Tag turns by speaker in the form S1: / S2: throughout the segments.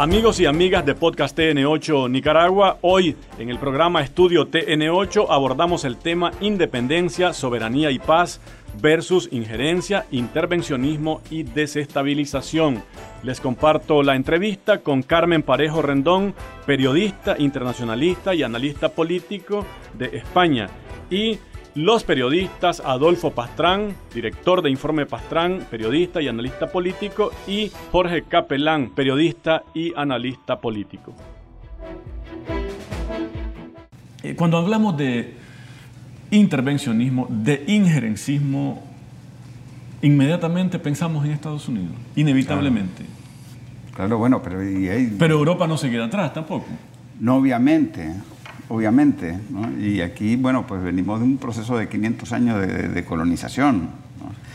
S1: Amigos y amigas de Podcast TN8 Nicaragua, hoy en el programa Estudio TN8 abordamos el tema Independencia, Soberanía y Paz versus Injerencia, Intervencionismo y Desestabilización. Les comparto la entrevista con Carmen Parejo Rendón, periodista, internacionalista y analista político de España, y los periodistas Adolfo Pastrán, director de Informe Pastrán, periodista y analista político, y Jorge Capelán, periodista y analista político. Eh, cuando hablamos de intervencionismo, de injerencismo, inmediatamente pensamos en Estados Unidos, inevitablemente.
S2: Claro, bueno, pero...
S1: Pero Europa no se queda atrás tampoco.
S2: No, obviamente obviamente. Y aquí, bueno, pues venimos de un proceso de 500 años de, colonización.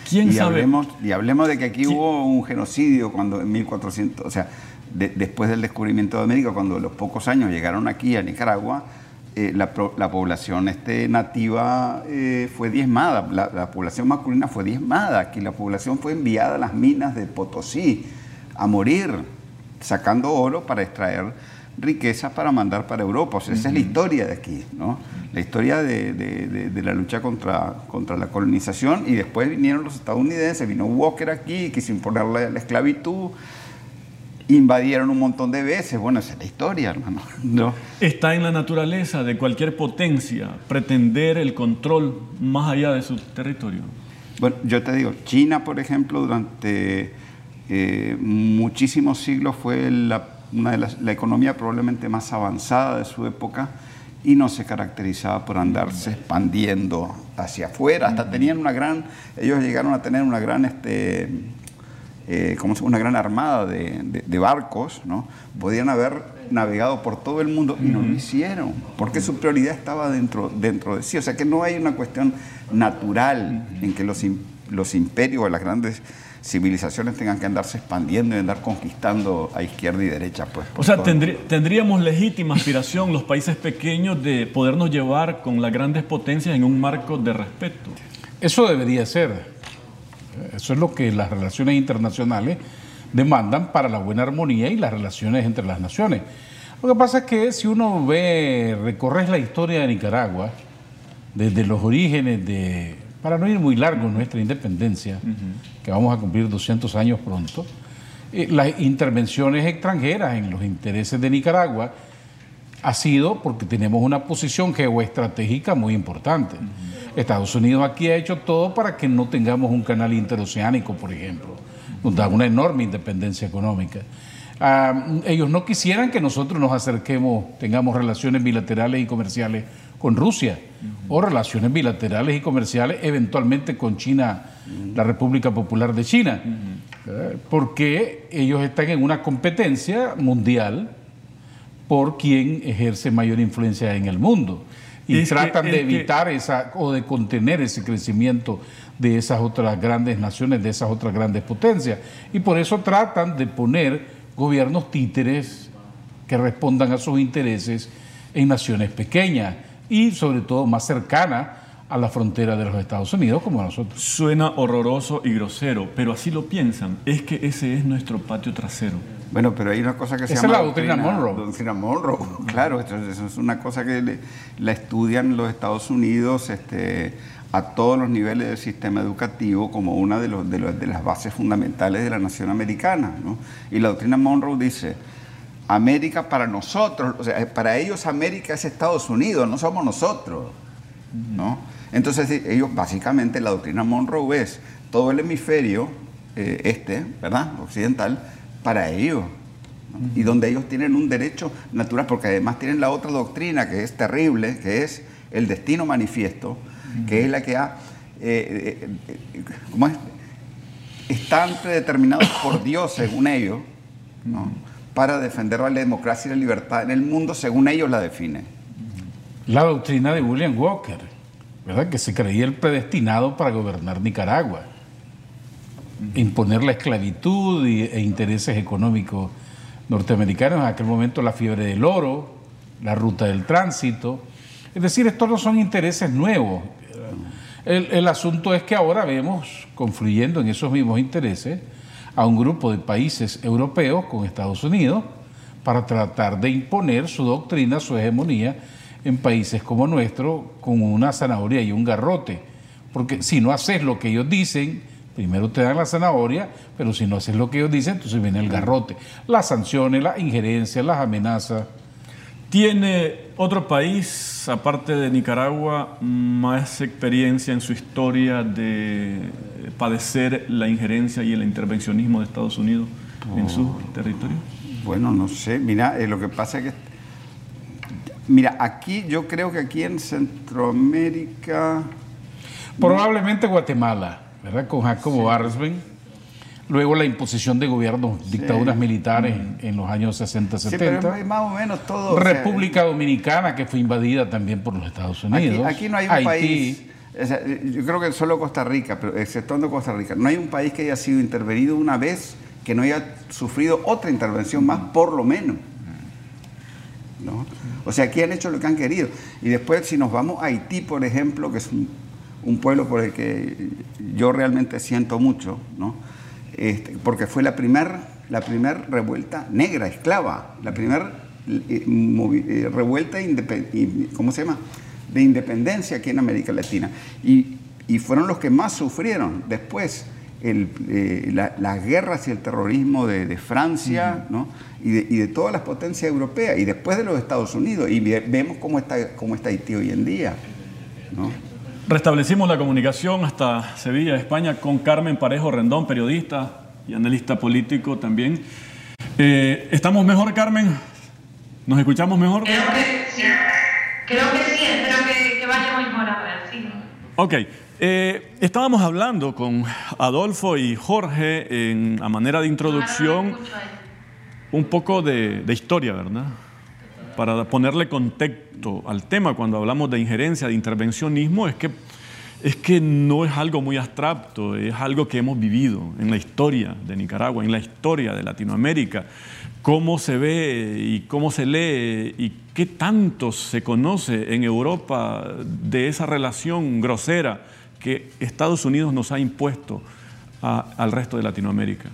S1: ¿Quién
S2: y
S1: sabe?
S2: Hablemos, y hablemos de que aquí hubo un genocidio cuando en 1400, o sea, después del descubrimiento de América, cuando los pocos años llegaron aquí a Nicaragua, eh, la, población este, nativa eh, fue diezmada, la, la, población masculina fue diezmada, aquí la población fue enviada a las minas de Potosí a morir, sacando oro para extraer riquezas para mandar para Europa. O sea, esa es la historia de aquí, ¿no? La historia de, la lucha contra, contra la colonización y después vinieron los estadounidenses, vino Walker aquí, quiso imponer la, esclavitud, invadieron un montón de veces. Bueno, esa es la historia, hermano. ¿no?
S1: Está en la naturaleza de cualquier potencia pretender el control más allá de su territorio.
S2: Bueno, yo te digo, China, por ejemplo, durante eh, muchísimos siglos fue la una de las, la economía probablemente más avanzada de su época y no se caracterizaba por andarse expandiendo hacia afuera. Hasta tenían una gran, ellos llegaron a tener una gran, este, eh, como una gran armada de, de, barcos, ¿no? Podían haber navegado por todo el mundo y no lo hicieron, porque su prioridad estaba dentro, dentro de sí. O sea que no hay una cuestión natural en que los, los imperios o las grandes civilizaciones tengan que andarse expandiendo y andar conquistando a izquierda y derecha. Pues,
S1: o sea, tendríamos legítima aspiración los países pequeños de podernos llevar con las grandes potencias en un marco de respeto.
S3: Eso debería ser. Eso es lo que las relaciones internacionales demandan para la buena armonía y las relaciones entre las naciones. Lo que pasa es que si uno ve, recorres la historia de Nicaragua, desde los orígenes de para no ir muy largo en nuestra independencia, que vamos a cumplir 200 años pronto, eh, las intervenciones extranjeras en los intereses de Nicaragua ha sido porque tenemos una posición geoestratégica muy importante. Estados Unidos aquí ha hecho todo para que no tengamos un canal interoceánico, por ejemplo. Nos da una enorme independencia económica. Ah, ellos no quisieran que nosotros nos acerquemos, tengamos relaciones bilaterales y comerciales con Rusia o relaciones bilaterales y comerciales eventualmente con China, la República Popular de China, eh, porque ellos están en una competencia mundial por quien ejerce mayor influencia en el mundo y tratan de evitar esa o de contener ese crecimiento de esas otras grandes naciones, de esas otras grandes potencias. Y por eso tratan de poner gobiernos títeres que respondan a sus intereses en naciones pequeñas y sobre todo más cercana a la frontera de los Estados Unidos como nosotros.
S1: Suena horroroso y grosero, pero así lo piensan. Es que ese es nuestro patio trasero.
S2: Bueno, pero hay una cosa que se
S3: Esa
S2: llama...
S3: es la doctrina, Monroe.
S2: Doctrina Monroe, claro. Eso es una cosa que la estudian los Estados Unidos este, a todos los niveles del sistema educativo como una de, los, de, de las bases fundamentales de la nación americana. ¿no? Y la doctrina Monroe dice América para nosotros, o sea, para ellos América es Estados Unidos, no somos nosotros, ¿no? Entonces ellos básicamente la doctrina Monroe es todo el hemisferio eh, este, ¿verdad? Occidental, para ellos. Y donde ellos tienen un derecho natural, porque además tienen la otra doctrina que es terrible, que es el destino manifiesto, que es la que ha, eh, eh, ¿cómo es? Están predeterminados por Dios, según ellos, ¿no? Para defender la democracia y la libertad en el mundo según ellos la definen.
S3: La doctrina de William Walker, ¿verdad? que se creía el predestinado para gobernar Nicaragua, imponer la esclavitud e intereses económicos norteamericanos, en aquel momento la fiebre del oro, la ruta del tránsito. Es decir, estos no son intereses nuevos. El, el asunto es que ahora vemos confluyendo en esos mismos intereses a un grupo de países europeos con Estados Unidos para tratar de imponer su doctrina, su hegemonía en países como nuestro con una zanahoria y un garrote. Porque si no haces lo que ellos dicen, primero te dan la zanahoria, pero si no haces lo que ellos dicen, entonces viene el garrote. Las sanciones, las injerencias, las amenazas.
S1: ¿Tiene otro país, aparte de Nicaragua, más experiencia en su historia de padecer la injerencia y el intervencionismo de Estados Unidos en su territorio?
S2: Bueno, no sé. Mira, eh, lo que pasa es que... Mira, aquí yo creo que aquí en Centroamérica...
S3: Probablemente Guatemala, ¿verdad? Con Jacobo sí. Luego la imposición de gobiernos, dictaduras militares en, los años 60, 70. Sí,
S2: pero más o menos todo.
S3: República Dominicana, que fue invadida también por los Estados Unidos.
S2: Aquí, no hay un país. yo creo que solo Costa Rica, pero exceptuando Costa Rica, no hay un país que haya sido intervenido una vez que no haya sufrido otra intervención más, por lo menos. ¿No? O sea, aquí han hecho lo que han querido. Y después, si nos vamos a Haití, por ejemplo, que es un, pueblo por el que yo realmente siento mucho, ¿no? Este, porque fue la primera la primer revuelta negra, esclava, la primera eh, eh, revuelta ¿cómo se llama? de independencia aquí en América Latina. Y, y fueron los que más sufrieron después el, eh, las guerras y el terrorismo de, Francia ¿no? y, de, y, de, todas las potencias europeas y después de los Estados Unidos. Y vemos cómo está, cómo está Haití hoy en día. ¿no?
S1: Restablecimos la comunicación hasta Sevilla, España, con Carmen Parejo Rendón, periodista y analista político también. Eh, ¿Estamos mejor, Carmen? ¿Nos escuchamos mejor?
S4: Creo que sí. Creo que sí, espero que, que vaya mejor ahora, sí.
S1: Ok. Eh, estábamos hablando con Adolfo y Jorge en, a manera de introducción un poco de, historia, ¿verdad? Para ponerle contexto al tema cuando hablamos de injerencia, de intervencionismo, es que, es que no es algo muy abstracto, es algo que hemos vivido en la historia de Nicaragua, en la historia de Latinoamérica, cómo se ve y cómo se lee y qué tanto se conoce en Europa de esa relación grosera que Estados Unidos nos ha impuesto al resto de Latinoamérica?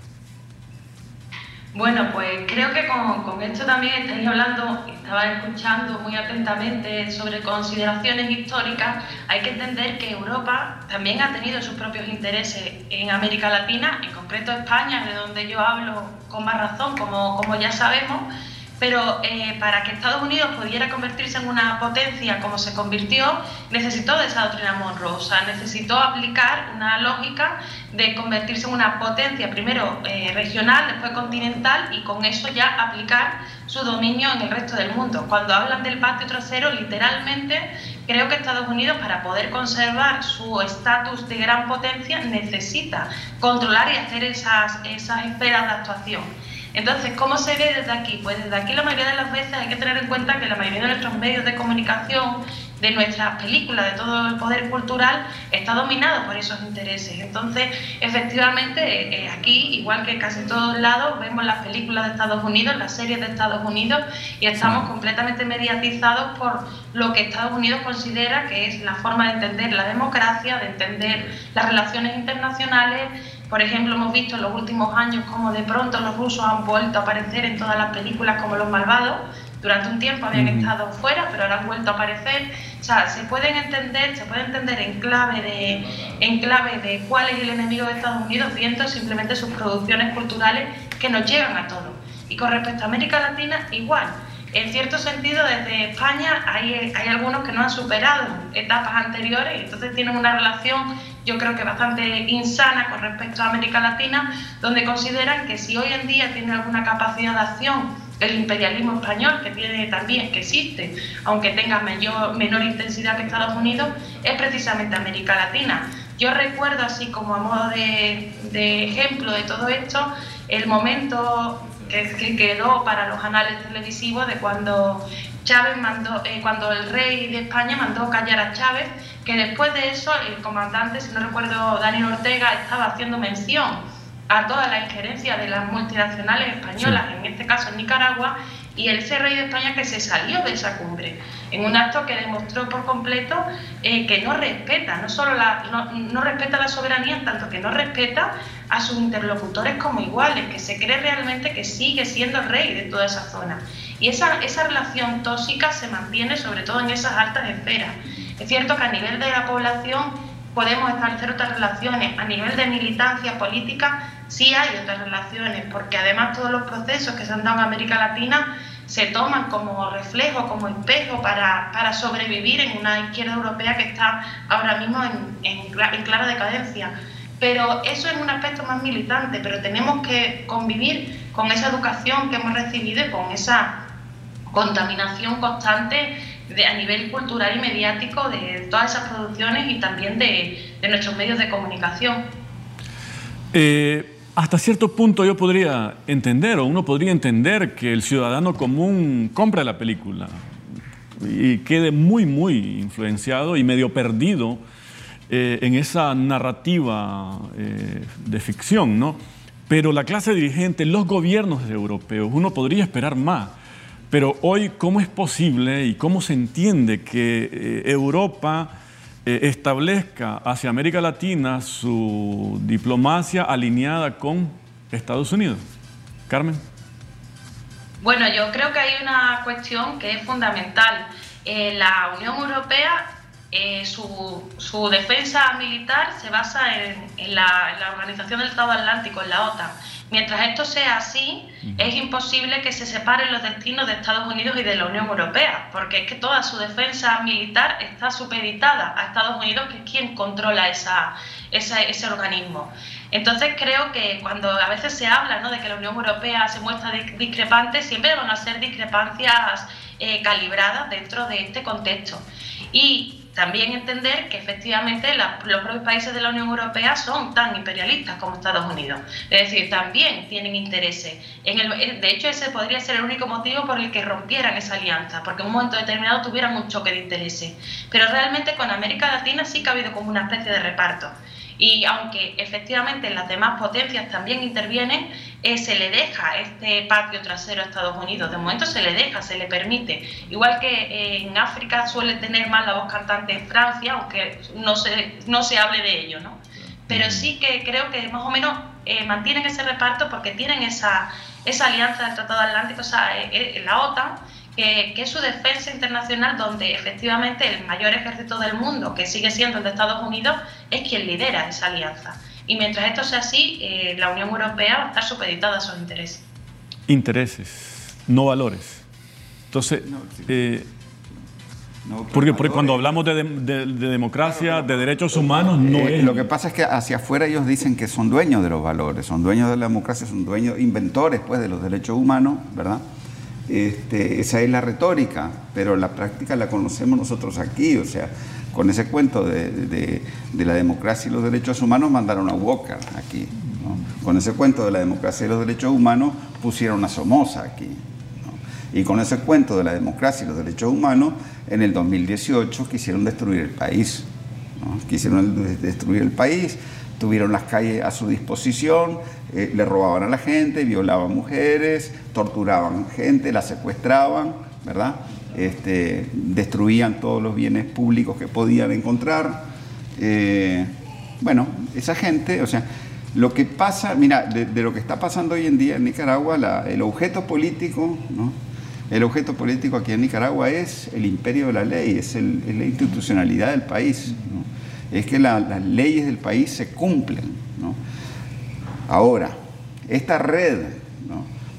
S4: Bueno, pues creo que con, esto también estáis hablando, estaba escuchando muy atentamente sobre consideraciones históricas. Hay que entender que Europa también ha tenido sus propios intereses en América Latina, en concreto España, de donde yo hablo con más razón, como, como ya sabemos pero eh, para que Estados Unidos pudiera convertirse en una potencia como se convirtió, necesitó de esa doctrina Monroe, o sea, necesitó aplicar una lógica de convertirse en una potencia, primero eh, regional, después continental, y con eso ya aplicar su dominio en el resto del mundo. Cuando hablan del patio trasero, literalmente creo que Estados Unidos, para poder conservar su estatus de gran potencia, necesita controlar y hacer esas, esas esferas de actuación. Entonces, ¿cómo se ve desde aquí? Pues desde aquí la mayoría de las veces hay que tener en cuenta que la mayoría de nuestros medios de comunicación, de nuestras películas, de todo el poder cultural, está dominado por esos intereses. Entonces, efectivamente, eh, aquí, igual que casi todos lados, vemos las películas de Estados Unidos, las series de Estados Unidos, y estamos completamente mediatizados por lo que Estados Unidos considera que es la forma de entender la democracia, de entender las relaciones internacionales, por ejemplo, hemos visto en los últimos años cómo de pronto los rusos han vuelto a aparecer en todas las películas como los malvados. Durante un tiempo habían estado fuera, pero ahora han vuelto a aparecer. O sea, se pueden entender, se puede entender en clave de, en clave de cuál es el enemigo de Estados Unidos viendo simplemente sus producciones culturales que nos llegan a todos. Y con respecto a América Latina, igual. En cierto sentido, desde España hay, hay algunos que no han superado etapas anteriores y entonces tienen una relación yo creo que bastante insana con respecto a América Latina, donde consideran que si hoy en día tiene alguna capacidad de acción el imperialismo español, que tiene también, que existe, aunque tenga mayor, menor intensidad que Estados Unidos, es precisamente América Latina. Yo recuerdo, así como a modo de, ejemplo de todo esto, el momento que, que, quedó para los anales televisivos de cuando Chávez mandó, eh, cuando el rey de España mandó callar a Chávez, que después de eso el comandante, si no recuerdo, Daniel Ortega, estaba haciendo mención a toda la injerencia de las multinacionales españolas, en este caso en Nicaragua, y ese rey de España que se salió de esa cumbre, en un acto que demostró por completo eh, que no respeta, no solo la, no, respeta la soberanía, tanto que no respeta a sus interlocutores como iguales, que se cree realmente que sigue siendo rey de toda esa zona. Y esa, esa relación tóxica se mantiene sobre todo en esas altas esferas. Es cierto que a nivel de la población podemos establecer otras relaciones, a nivel de militancia política sí hay otras relaciones, porque además todos los procesos que se han dado en América Latina se toman como reflejo, como espejo para, para sobrevivir en una izquierda europea que está ahora mismo en, en, clara decadencia. Pero eso es un aspecto más militante, pero tenemos que convivir con esa educación que hemos recibido y con esa contaminación constante de, a nivel cultural y mediático de todas esas producciones y también de, de nuestros medios de comunicación.
S1: Eh, hasta cierto punto yo podría entender, o uno podría entender que el ciudadano común compre la película y quede muy, muy influenciado y medio perdido eh, en esa narrativa eh, de ficción, ¿no? Pero la clase dirigente, los gobiernos europeos, uno podría esperar más. Pero hoy, ¿cómo es posible y cómo se entiende que eh, Europa eh, establezca hacia América Latina su diplomacia alineada con Estados Unidos. Carmen.
S4: Bueno, yo creo que hay una cuestión que es fundamental. Eh, la Unión Europea, su, defensa militar se basa en, en, la, en la Organización del Estado Atlántico, en la OTAN. Mientras esto sea así, es imposible que se separen los destinos de Estados Unidos y de la Unión Europea, porque es que toda su defensa militar está supeditada a Estados Unidos, que es quien controla esa, ese organismo. Entonces creo que cuando a veces se habla ¿no? de que la Unión Europea se muestra discrepante, siempre van a ser discrepancias eh, calibradas dentro de este contexto. Y también entender que efectivamente los propios países de la Unión Europea son tan imperialistas como Estados Unidos. Es decir, también tienen intereses. El, de hecho, ese podría ser el único motivo por el que rompieran esa alianza, porque en un momento determinado tuvieran un choque de intereses. Pero realmente con América Latina sí que ha habido como una especie de reparto. Y aunque efectivamente las demás potencias también intervienen, eh, se le deja este patio trasero a Estados Unidos. De momento se le deja, se le permite. Igual que eh, en África suele tener más la voz cantante en Francia, aunque no se, no se hable de ello, ¿no? Pero sí que creo que más o menos eh, mantienen ese reparto porque tienen esa, esa alianza del Tratado Atlántico, o sea, la OTAN, que, es su defensa internacional, donde efectivamente el mayor ejército del mundo, que sigue siendo el de Estados Unidos, es quien lidera esa alianza. Y mientras esto sea así, eh, la Unión Europea va a estar supeditada a esos intereses.
S1: Intereses, no valores. Entonces, eh, porque, cuando hablamos de, democracia, de derechos humanos, no
S2: eh, es... Lo que pasa es que hacia afuera ellos dicen que son dueños de los valores, son dueños de la democracia, son dueños, inventores pues, de los derechos humanos, ¿verdad? Este, esa es la retórica, pero la práctica la conocemos nosotros aquí, o sea, con ese cuento de, la democracia y los derechos humanos mandaron a Walker aquí, con ese cuento de la democracia y los derechos humanos pusieron a Somoza aquí, y con ese cuento de la democracia y los derechos humanos, en el 2018 quisieron destruir el país, quisieron destruir el país, tuvieron las calles a su disposición, eh, le robaban a la gente, violaban mujeres, torturaban gente, la secuestraban, ¿verdad? Este, destruían todos los bienes públicos que podían encontrar. Eh, bueno, esa gente, o sea, lo que pasa, mira, de, lo que está pasando hoy en día en Nicaragua, el objeto político. El objeto político aquí en Nicaragua es el imperio de la ley, es, es la institucionalidad del país. Es que las leyes del país se cumplen. Ahora, esta red,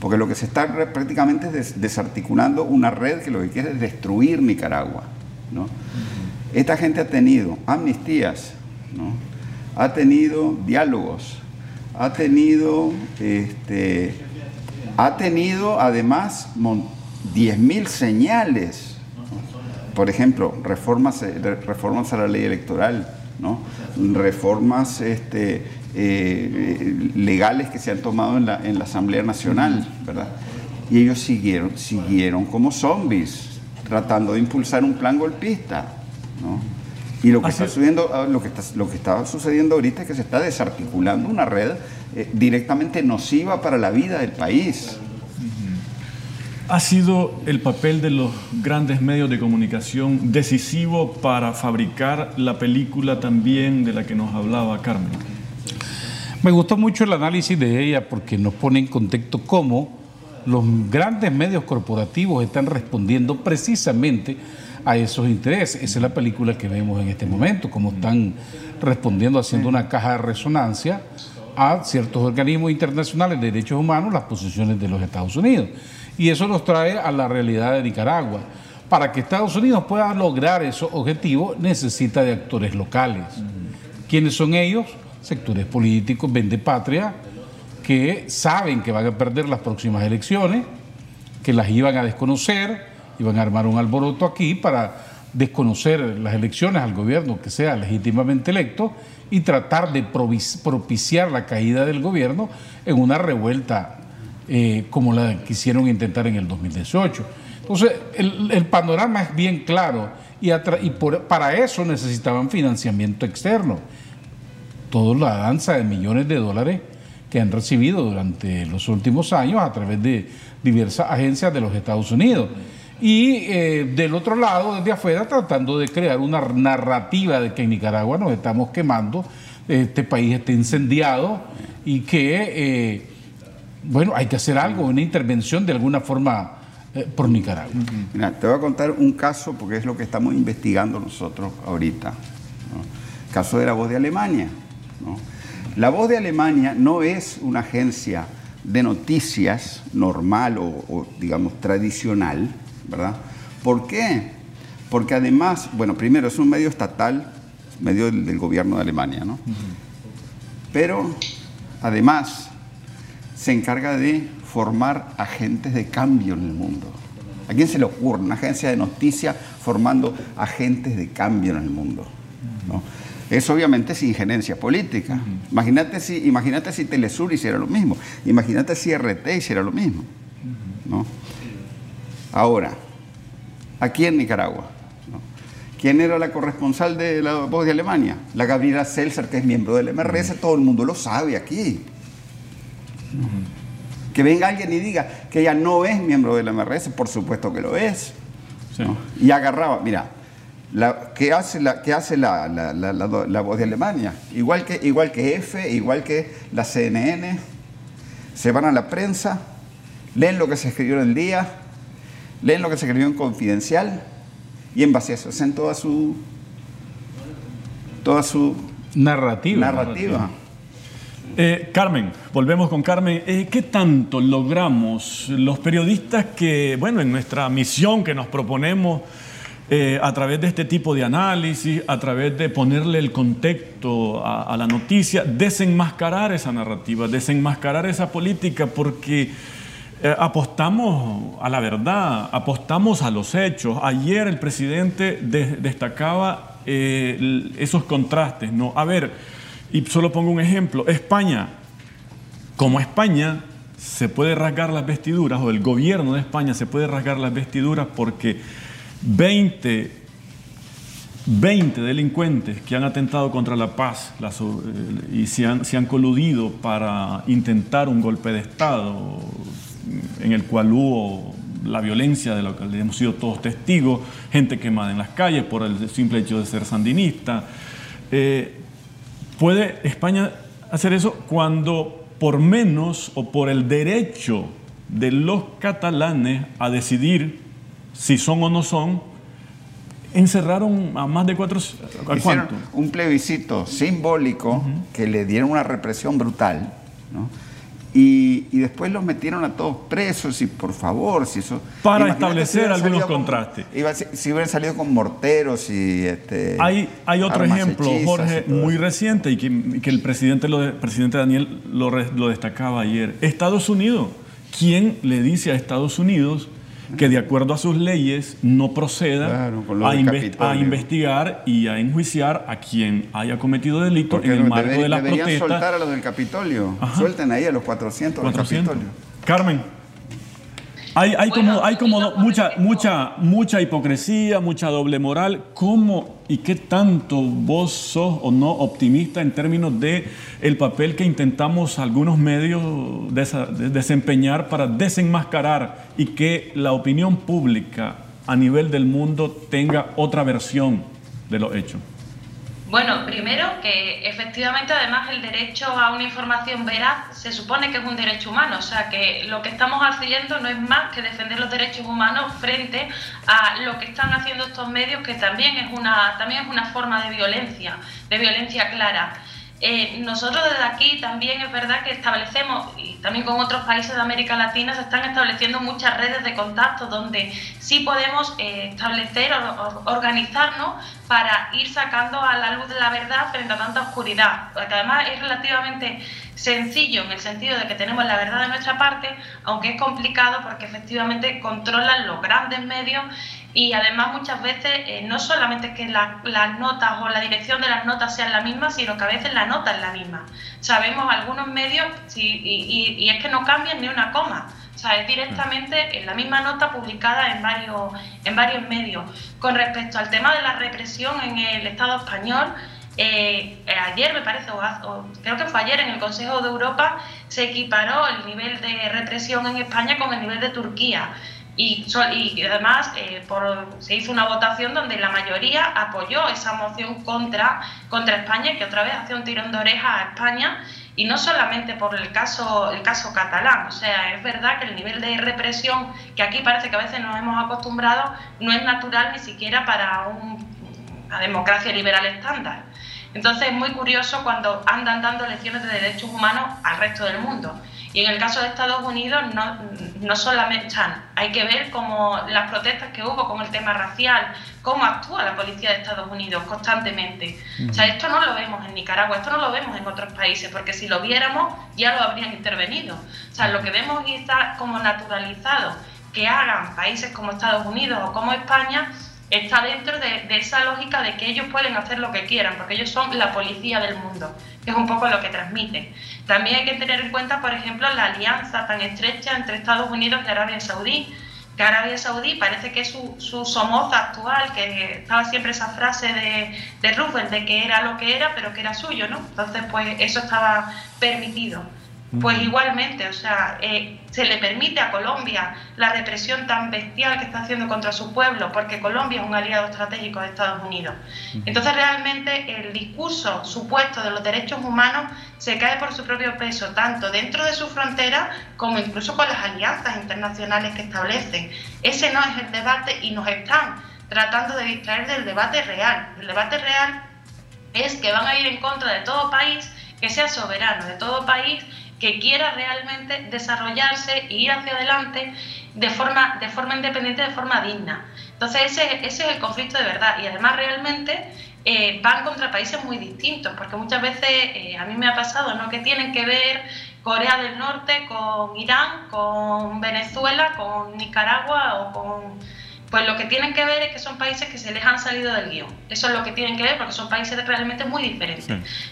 S2: porque lo que se está prácticamente es desarticulando una red que lo que quiere es destruir Nicaragua. Esta gente ha tenido amnistías, ha tenido diálogos, ha tenido, este, ha tenido además 10.000 señales. Por ejemplo, reformas, reformas a la ley electoral, reformas este, eh, legales que se han tomado en la, Asamblea Nacional, ¿verdad? Y ellos siguieron, siguieron como zombies, tratando de impulsar un plan golpista, Y lo que, está sucediendo, ah, lo, que está, lo que está sucediendo ahorita es que se está desarticulando una red eh, directamente nociva para la vida del país.
S1: ¿Ha sido el papel de los grandes medios de comunicación decisivo para fabricar la película también de la que nos hablaba Carmen?
S3: Me gustó mucho el análisis de ella porque nos pone en contexto cómo los grandes medios corporativos están respondiendo precisamente a esos intereses. Esa es la película que vemos en este momento, cómo están respondiendo, haciendo una caja de resonancia a ciertos organismos internacionales de derechos humanos, las posiciones de los Estados Unidos. Y eso nos trae a la realidad de Nicaragua. Para que Estados Unidos pueda lograr esos objetivos, necesita de actores locales. ¿Quiénes son ellos? Sectores políticos, vende patria, que saben que van a perder las próximas elecciones, que las iban a desconocer, iban a armar un alboroto aquí para desconocer las elecciones al gobierno que sea legítimamente electo y tratar de propiciar la caída del gobierno en una revuelta eh, como la quisieron intentar en el 2018. Entonces, el, panorama es bien claro y, para eso necesitaban financiamiento externo. Toda la danza de millones de dólares que han recibido durante los últimos años a través de diversas agencias de los Estados Unidos. Y eh, del otro lado, desde afuera, tratando de crear una narrativa de que en Nicaragua nos estamos quemando, este país está incendiado y que eh, bueno, hay que hacer algo, una intervención de alguna forma eh, por Nicaragua.
S2: Mira, te voy a contar un caso porque es lo que estamos investigando nosotros ahorita. El caso de la voz de Alemania. La voz de Alemania no es una agencia de noticias normal o, digamos tradicional, ¿verdad? ¿Por qué? Porque además, bueno, primero es un medio estatal, medio del, gobierno de Alemania, ¿no? Pero además se encarga de formar agentes de cambio en el mundo. ¿A quién se le ocurre una agencia de noticias formando agentes de cambio en el mundo? ¿no? Eso obviamente es injerencia política. imagínate, si, imagínate si Telesur hiciera lo mismo. Imagínate si RT hiciera lo mismo. ¿no? Ahora, aquí en Nicaragua, ¿quién era la corresponsal de la voz de Alemania? La Gabriela Seltzer, que es miembro del MRS, todo el mundo lo sabe aquí. Que venga alguien y diga que ella no es miembro del MRS, por supuesto que lo es. Y agarraba, mira, la, ¿qué hace, la, hace la, la, voz de Alemania? Igual que, igual que F, igual que la CNN, se van a la prensa, leen lo que se escribió en el día, leen lo que se escribió en Confidencial y en base a eso hacen toda su, toda su
S3: narrativa.
S2: narrativa.
S1: Eh, Carmen, volvemos con Carmen. Eh, ¿Qué tanto logramos los periodistas que, bueno, en nuestra misión que nos proponemos eh, a través de este tipo de análisis, a través de ponerle el contexto a, la noticia, desenmascarar esa narrativa, desenmascarar esa política, porque apostamos a la verdad, apostamos a los hechos. Ayer el presidente destacaba esos contrastes, ¿no? A ver, y solo pongo un ejemplo, España, como España se puede rasgar las vestiduras, o el gobierno de España se puede rasgar las vestiduras porque 20, 20 delincuentes que han atentado contra la paz eh, y se han, se han coludido para intentar un golpe de Estado en el cual hubo la violencia de lo que hemos sido todos testigos, gente quemada en las calles por el simple hecho de ser sandinista. Eh, ¿Puede España hacer eso cuando por menos o por el derecho de los catalanes a decidir si son o no son, encerraron a más de cuatro...
S2: ¿a Hicieron un plebiscito simbólico que le dieron una represión brutal, ¿no? Y, después los metieron a todos presos y por favor, si eso...
S1: Para establecer algunos contrastes.
S2: si hubieran salido con morteros y... Este,
S1: hay, hay otro ejemplo, Jorge, muy reciente y que, el presidente, lo, presidente Daniel lo, lo destacaba ayer. Estados Unidos. ¿Quién le dice a Estados Unidos que de acuerdo a sus leyes no proceda a, investigar y a enjuiciar a quien haya cometido delito en el marco de la protesta.
S2: soltar a los del Capitolio. Suelten ahí a los 400, 400. del Capitolio.
S1: Carmen. Hay, hay como, hay como mucha, mucha, mucha hipocresía, mucha doble moral. ¿Cómo y qué tanto vos sos o no optimista en términos de el papel que intentamos algunos medios desempeñar para desenmascarar y que la opinión pública a nivel del mundo tenga otra versión de los hechos?
S4: Bueno, primero que efectivamente además el derecho a una información veraz se supone que es un derecho humano, o sea que lo que estamos haciendo no es más que defender los derechos humanos frente a lo que están haciendo estos medios que también es una también es una forma de violencia, de violencia clara. Eh, nosotros desde aquí también es verdad que establecemos, y también con otros países de América Latina, se están estableciendo muchas redes de contacto donde sí podemos eh, establecer o organizarnos para ir sacando a la luz de la verdad frente a tanta oscuridad. Porque además es relativamente sencillo en el sentido de que tenemos la verdad de nuestra parte, aunque es complicado porque efectivamente controlan los grandes medios y además muchas veces eh, no solamente que las notas o la dirección de las notas sean la misma, sino que a veces la nota es la misma. Sabemos algunos medios y, es que no cambian ni una coma. O sea, es directamente en la misma nota publicada en varios, en varios medios. Con respecto al tema de la represión en el Estado español, eh, ayer me parece, o, creo que fue ayer en el Consejo de Europa, se equiparó el nivel de represión en España con el nivel de Turquía. Y, y además eh, se hizo una votación donde la mayoría apoyó esa moción contra, contra España, que otra vez hace un tirón de oreja a España, y no solamente por el caso, el caso catalán. O sea, es verdad que el nivel de represión que aquí parece que a veces nos hemos acostumbrado no es natural ni siquiera para una democracia liberal estándar. Entonces es muy curioso cuando andan dando lecciones de derechos humanos al resto del mundo. Y en el caso de Estados Unidos no, no solamente están, hay que ver cómo las protestas que hubo con el tema racial, cómo actúa la policía de Estados Unidos constantemente. O sea, esto no lo vemos en Nicaragua, esto no lo vemos en otros países, porque si lo viéramos ya lo habrían intervenido. O sea, lo que vemos está como naturalizado que hagan países como Estados Unidos o como España está dentro de, esa lógica de que ellos pueden hacer lo que quieran, porque ellos son la policía del mundo, que es un poco lo que transmiten. También hay que tener en cuenta, por ejemplo, la alianza tan estrecha entre Estados Unidos y Arabia Saudí, que Arabia Saudí parece que es su, su Somoza actual, que estaba siempre esa frase de, de Rubén, de que era lo que era, pero que era suyo, ¿no? Entonces, pues eso estaba permitido. Pues igualmente, o sea, eh, se le permite a Colombia la represión tan bestial que está haciendo contra su pueblo, porque Colombia es un aliado estratégico de Estados Unidos. Entonces, realmente el discurso supuesto de los derechos humanos se cae por su propio peso, tanto dentro de su frontera como incluso con las alianzas internacionales que establecen. Ese no es el debate y nos están tratando de distraer del debate real. El debate real es que van a ir en contra de todo país que sea soberano, de todo país que quiera realmente desarrollarse e ir hacia adelante de forma, de forma independiente, de forma digna. Entonces ese, ese es el conflicto de verdad y además realmente eh, van contra países muy distintos, porque muchas veces eh, a mí me ha pasado ¿no? que tienen que ver Corea del Norte con Irán, con Venezuela, con Nicaragua o con... Pues lo que tienen que ver es que son países que se les han salido del guion. Eso es lo que tienen que ver porque son países realmente muy diferentes.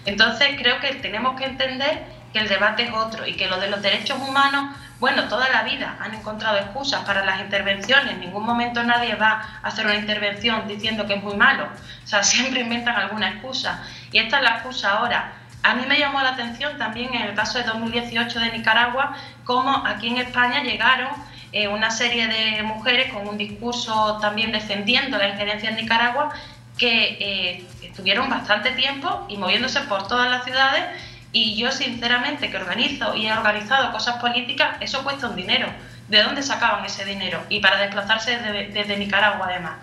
S4: Entonces creo que tenemos que entender el debate es otro y que lo de los derechos humanos, bueno, toda la vida han encontrado excusas para las intervenciones, en ningún momento nadie va a hacer una intervención diciendo que es muy malo, o sea, siempre inventan alguna excusa. Y esta es la excusa ahora. A mí me llamó la atención también en el caso de 2018 de Nicaragua, cómo aquí en España llegaron eh, una serie de mujeres con un discurso también defendiendo la injerencia en Nicaragua, que eh, estuvieron bastante tiempo y moviéndose por todas las ciudades y yo, sinceramente, que organizo y he organizado cosas políticas, eso cuesta un dinero. ¿De dónde sacaban ese dinero? Y para desplazarse desde, Nicaragua, además.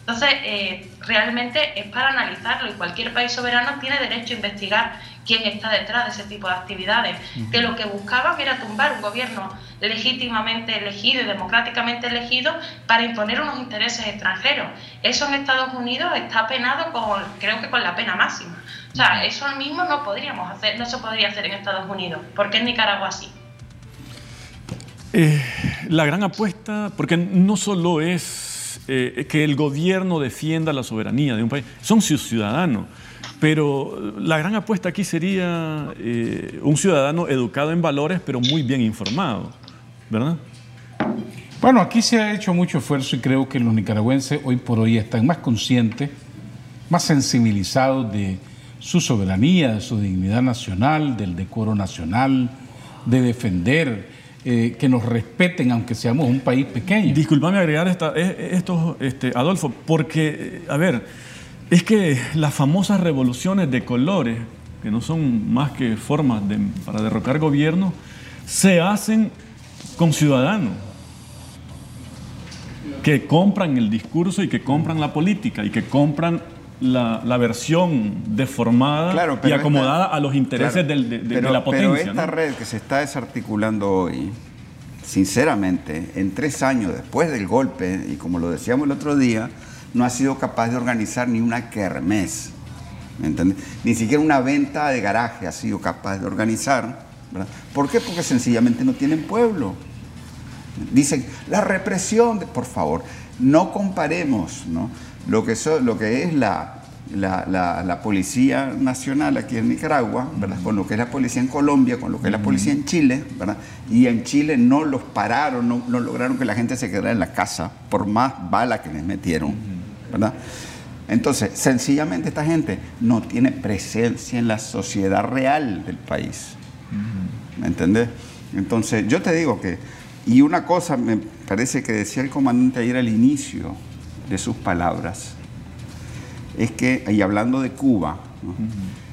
S4: Entonces, eh, realmente es para analizarlo y cualquier país soberano tiene derecho a investigar quién está detrás de ese tipo de actividades. Que lo que buscaban era tumbar un gobierno legítimamente elegido y democráticamente elegido para imponer unos intereses extranjeros. Eso en Estados Unidos está penado con, creo que con la pena máxima. O sea, eso mismo no podríamos hacer, no se podría hacer en Estados Unidos. ¿Por qué en Nicaragua sí?
S1: Eh, la gran apuesta, porque no solo es eh, que el gobierno defienda la soberanía de un país, son sus ciudadanos, pero la gran apuesta aquí sería eh, un ciudadano educado en valores, pero muy bien informado, ¿verdad?
S3: Bueno, aquí se ha hecho mucho esfuerzo y creo que los nicaragüenses hoy por hoy están más conscientes, más sensibilizados de su soberanía, de su dignidad nacional, del decoro nacional, de defender, eh, que nos respeten aunque seamos un país pequeño.
S1: Disculpame agregar esta, esto, este, Adolfo, porque, a ver, es que las famosas revoluciones de colores, que no son más que formas para derrocar gobierno, se hacen con ciudadanos que compran el discurso y que compran la política y que compran la, versión deformada y acomodada a los intereses de, la potencia.
S2: Pero esta red que se está desarticulando hoy, sinceramente, en tres años después del golpe, y como lo decíamos el otro día, no ha sido capaz de organizar ni una kermés. ¿Me entiendes? Ni siquiera una venta de garaje ha sido capaz de organizar. ¿Por qué? Porque sencillamente no tienen pueblo. Dicen, la represión, por favor, no comparemos Lo, que lo que es la, la, Policía Nacional aquí en Nicaragua, ¿verdad? con lo que es la policía en Colombia, con lo que es la policía en Chile, ¿verdad? y en Chile no los pararon, no, no lograron que la gente se quedara en la casa, por más balas que les metieron. ¿verdad? Entonces, sencillamente esta gente no tiene presencia en la sociedad real del país. ¿Me entendés? Entonces, yo te digo que y una cosa me parece que decía el comandante ayer al inicio de sus palabras, es que, y hablando de Cuba,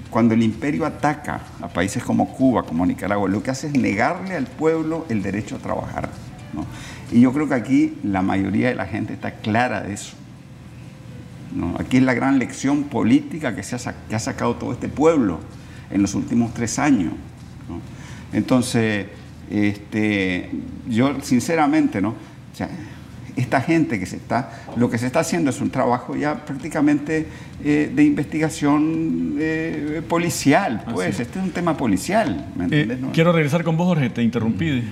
S2: cuando el imperio ataca a países como Cuba, como Nicaragua, lo que hace es negarle al pueblo el derecho a trabajar. Y yo creo que aquí la mayoría de la gente está clara de eso. Aquí es la gran lección política que, se ha, sacado todo este pueblo en los últimos tres años. Entonces, este, yo sinceramente, ¿no? Esta gente que se está, lo que se está haciendo es un trabajo ya prácticamente eh, de investigación eh, policial, pues, este es un tema policial.
S1: Eh, quiero regresar con vos, Jorge, te interrumpí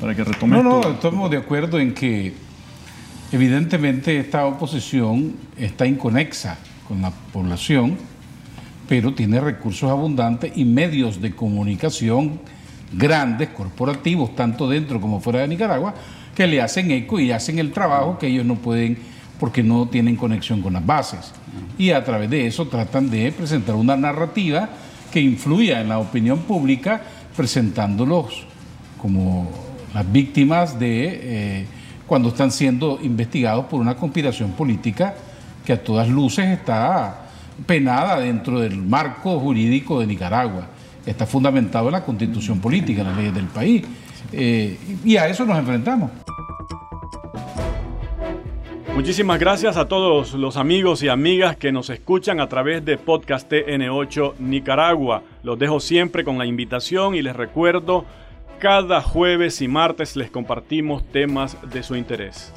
S1: para que retomes.
S3: No, no, estamos de acuerdo en que evidentemente esta oposición está inconexa con la población, pero tiene recursos abundantes y medios de comunicación grandes, corporativos, tanto dentro como fuera de Nicaragua, que le hacen eco y hacen el trabajo que ellos no pueden porque no tienen conexión con las bases. Y a través de eso tratan de presentar una narrativa que influya en la opinión pública, presentándolos como las víctimas de eh, cuando están siendo investigados por una conspiración política que a todas luces está penada dentro del marco jurídico de Nicaragua está fundamentado en la constitución política, en las leyes del país. Eh, y a eso nos enfrentamos.
S1: Muchísimas gracias a todos los amigos y amigas que nos escuchan a través de Podcast TN8 Nicaragua. Los dejo siempre con la invitación y les recuerdo, cada jueves y martes les compartimos temas de su interés.